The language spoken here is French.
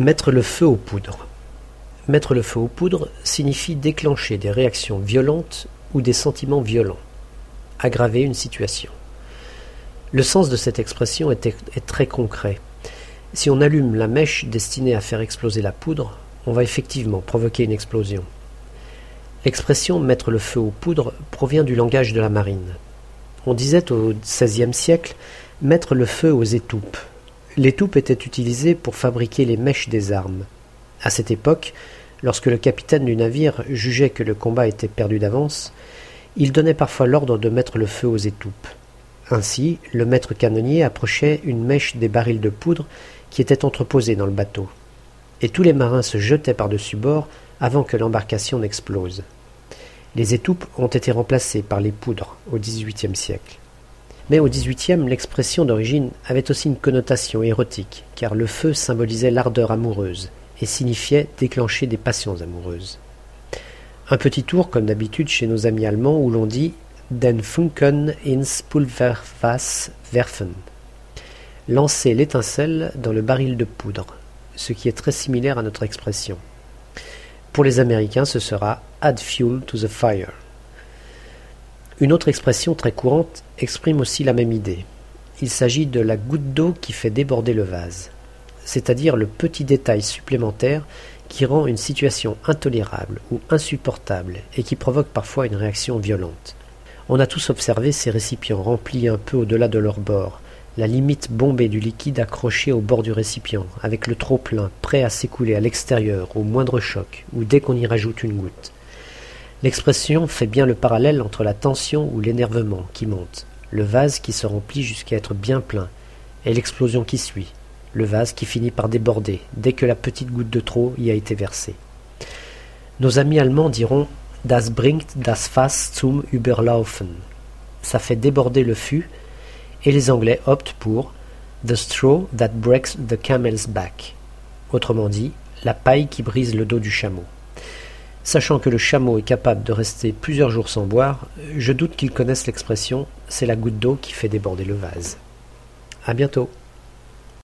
Mettre le feu aux poudres. Mettre le feu aux poudres signifie déclencher des réactions violentes ou des sentiments violents. Aggraver une situation. Le sens de cette expression est, très concret. Si on allume la mèche destinée à faire exploser la poudre, on va effectivement provoquer une explosion. L'expression mettre le feu aux poudres provient du langage de la marine. On disait au XVIe siècle mettre le feu aux étoupes, L'étoupe était utilisée pour fabriquer les mèches des armes. À cette époque, lorsque le capitaine du navire jugeait que le combat était perdu d'avance, il donnait parfois l'ordre de mettre le feu aux étoupes. Ainsi, le maître canonnier approchait une mèche des barils de poudre qui étaient entreposés dans le bateau. Et tous les marins se jetaient par-dessus bord avant que l'embarcation n'explose. Les étoupes ont été remplacées par les poudres au XVIIIe siècle. Mais au XVIIIe, l'expression d'origine avait aussi une connotation érotique, car le feu symbolisait l'ardeur amoureuse et signifiait déclencher des passions amoureuses. Un petit tour, comme d'habitude chez nos amis allemands, où l'on dit Den Funken ins Pulverfass werfen. Lancer l'étincelle dans le baril de poudre, ce qui est très similaire à notre expression. Pour les Américains, ce sera Add fuel to the fire. Une autre expression très courante exprime aussi la même idée. Il s'agit de la goutte d'eau qui fait déborder le vase, c'est-à-dire le petit détail supplémentaire qui rend une situation intolérable ou insupportable et qui provoque parfois une réaction violente. On a tous observé ces récipients remplis un peu au-delà de leur bord, la limite bombée du liquide accroché au bord du récipient, avec le trop-plein prêt à s'écouler à l'extérieur au moindre choc ou dès qu'on y rajoute une goutte. L'expression fait bien le parallèle entre la tension ou l'énervement qui monte, le vase qui se remplit jusqu'à être bien plein, et l'explosion qui suit, le vase qui finit par déborder dès que la petite goutte de trop y a été versée. Nos amis allemands diront Das bringt das Fass zum Überlaufen. Ça fait déborder le fût, et les Anglais optent pour The straw that breaks the camel's back. Autrement dit, la paille qui brise le dos du chameau. Sachant que le chameau est capable de rester plusieurs jours sans boire, je doute qu'il connaisse l'expression c'est la goutte d'eau qui fait déborder le vase. À bientôt.